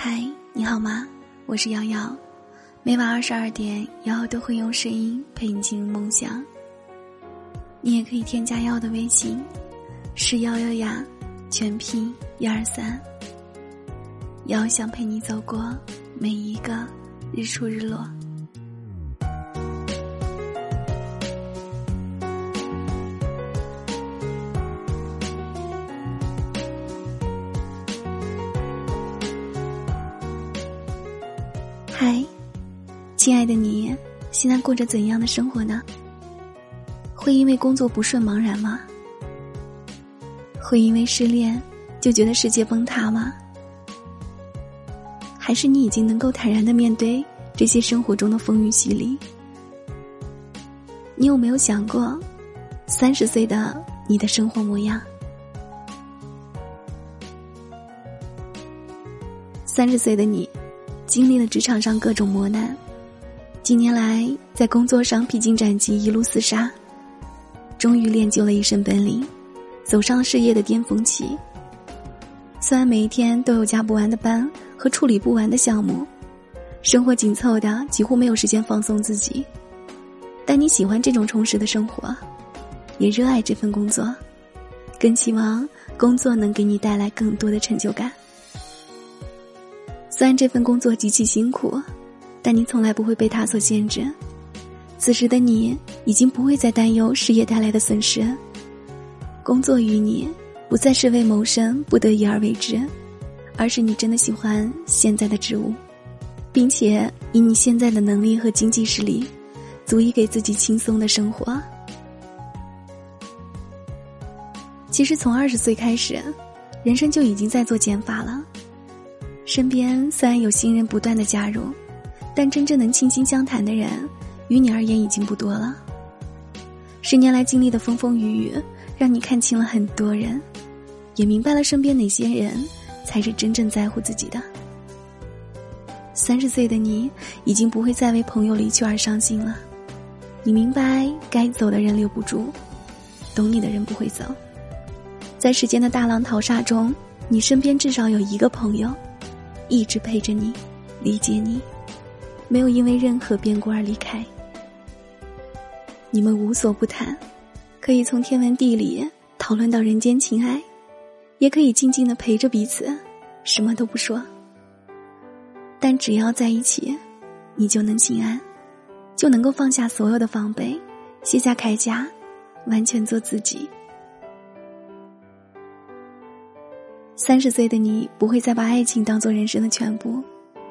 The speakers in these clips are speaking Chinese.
嗨，你好吗？我是瑶瑶，每晚二十二点，瑶瑶都会用声音陪你进入梦乡。你也可以添加瑶瑶的微信，是瑶瑶呀，全拼一二三。瑶瑶想陪你走过每一个日出日落。嗨，亲爱的你，现在过着怎样的生活呢？会因为工作不顺茫然吗？会因为失恋就觉得世界崩塌吗？还是你已经能够坦然的面对这些生活中的风雨洗礼？你有没有想过，三十岁的你的生活模样？三十岁的你。经历了职场上各种磨难，几年来在工作上披荆斩棘，一路厮杀，终于练就了一身本领，走上了事业的巅峰期。虽然每一天都有加不完的班和处理不完的项目，生活紧凑的几乎没有时间放松自己，但你喜欢这种充实的生活，也热爱这份工作，更期望工作能给你带来更多的成就感。虽然这份工作极其辛苦，但你从来不会被它所限制。此时的你已经不会再担忧事业带来的损失，工作与你不再是为谋生不得已而为之，而是你真的喜欢现在的职务，并且以你现在的能力和经济实力，足以给自己轻松的生活。其实从二十岁开始，人生就已经在做减法了。身边虽然有新人不断的加入，但真正能倾心相谈的人，于你而言已经不多了。十年来经历的风风雨雨，让你看清了很多人，也明白了身边哪些人才是真正在乎自己的。三十岁的你，已经不会再为朋友离去而伤心了。你明白，该走的人留不住，懂你的人不会走。在时间的大浪淘沙中，你身边至少有一个朋友。一直陪着你，理解你，没有因为任何变故而离开。你们无所不谈，可以从天文地理讨论到人间情爱，也可以静静的陪着彼此，什么都不说。但只要在一起，你就能心安，就能够放下所有的防备，卸下铠甲，完全做自己。三十岁的你不会再把爱情当做人生的全部，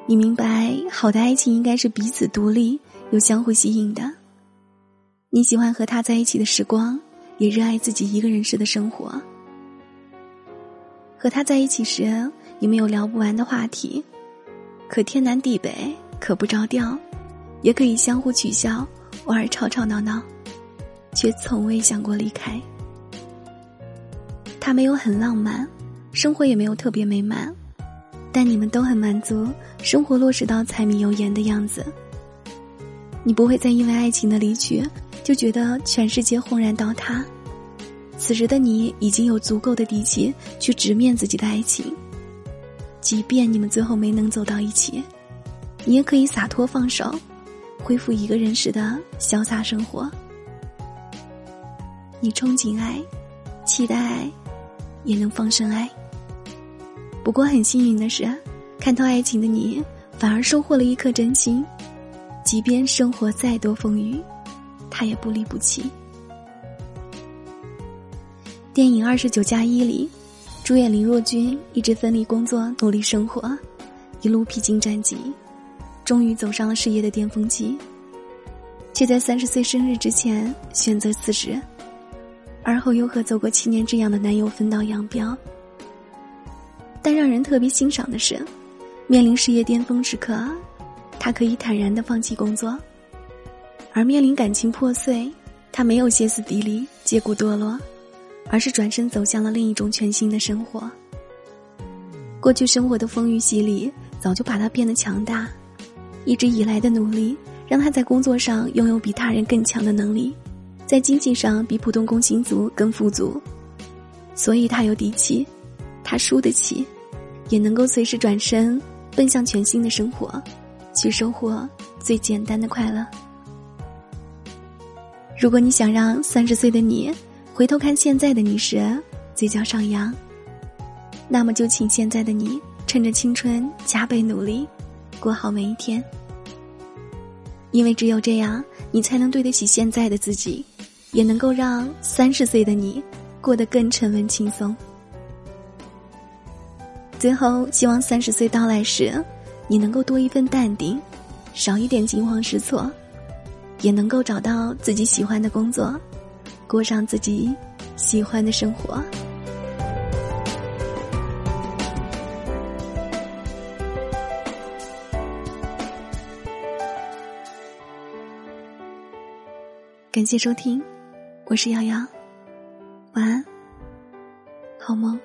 你明白，好的爱情应该是彼此独立又相互吸引的。你喜欢和他在一起的时光，也热爱自己一个人时的生活。和他在一起时，你们有聊不完的话题，可天南地北，可不着调，也可以相互取笑，偶尔吵吵闹闹，却从未想过离开。他没有很浪漫。生活也没有特别美满，但你们都很满足，生活落实到柴米油盐的样子。你不会再因为爱情的离去就觉得全世界轰然倒塌。此时的你已经有足够的底气去直面自己的爱情，即便你们最后没能走到一起，你也可以洒脱放手，恢复一个人时的潇洒生活。你憧憬爱，期待爱，也能放生爱。不过很幸运的是，看透爱情的你，反而收获了一颗真心。即便生活再多风雨，他也不离不弃。电影《二十九加一》里，主演林若君一直奋力工作，努力生活，一路披荆斩棘，终于走上了事业的巅峰期，却在三十岁生日之前选择辞职，而后又和走过七年之痒的男友分道扬镳。但让人特别欣赏的是，面临事业巅峰时刻，他可以坦然的放弃工作；而面临感情破碎，他没有歇斯底里、借故堕落，而是转身走向了另一种全新的生活。过去生活的风雨洗礼，早就把他变得强大。一直以来的努力，让他在工作上拥有比他人更强的能力，在经济上比普通工薪族更富足，所以他有底气。他输得起，也能够随时转身，奔向全新的生活，去收获最简单的快乐。如果你想让三十岁的你回头看现在的你时嘴角上扬，那么就请现在的你趁着青春加倍努力，过好每一天。因为只有这样，你才能对得起现在的自己，也能够让三十岁的你过得更沉稳轻松。最后，希望三十岁到来时，你能够多一份淡定，少一点惊慌失措，也能够找到自己喜欢的工作，过上自己喜欢的生活。感谢收听，我是瑶瑶，晚安，好梦。